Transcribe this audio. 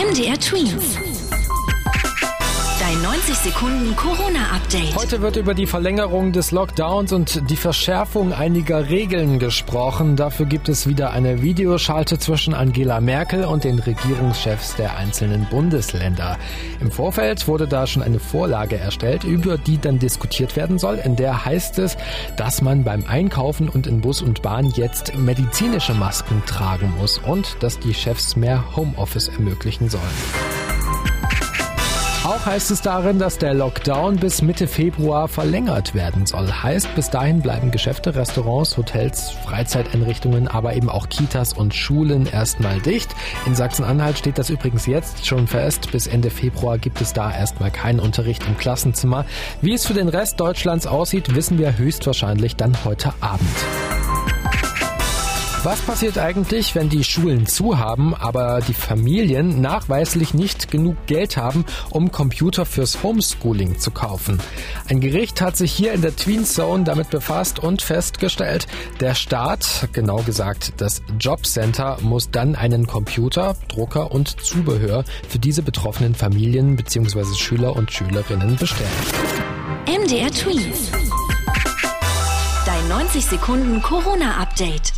MDR Twins. Dein 90 Sekunden Corona-Update. Heute wird über die Verlängerung des Lockdowns und die Verschärfung einiger Regeln gesprochen. Dafür gibt es wieder eine Videoschalte zwischen Angela Merkel und den Regierungschefs der einzelnen Bundesländer. Im Vorfeld wurde da schon eine Vorlage erstellt, über die dann diskutiert werden soll. In der heißt es, dass man beim Einkaufen und in Bus und Bahn jetzt medizinische Masken tragen muss und dass die Chefs mehr Homeoffice ermöglichen sollen. Auch heißt es darin, dass der Lockdown bis Mitte Februar verlängert werden soll. Heißt, bis dahin bleiben Geschäfte, Restaurants, Hotels, Freizeiteinrichtungen, aber eben auch Kitas und Schulen erstmal dicht. In Sachsen-Anhalt steht das übrigens jetzt schon fest. Bis Ende Februar gibt es da erstmal keinen Unterricht im Klassenzimmer. Wie es für den Rest Deutschlands aussieht, wissen wir höchstwahrscheinlich dann heute Abend. Was passiert eigentlich, wenn die Schulen zu haben, aber die Familien nachweislich nicht genug Geld haben, um Computer fürs Homeschooling zu kaufen? Ein Gericht hat sich hier in der Tween Zone damit befasst und festgestellt, der Staat, genau gesagt das Jobcenter, muss dann einen Computer, Drucker und Zubehör für diese betroffenen Familien bzw. Schüler und Schülerinnen bestellen. MDR Tween. Dein 90 Sekunden Corona-Update.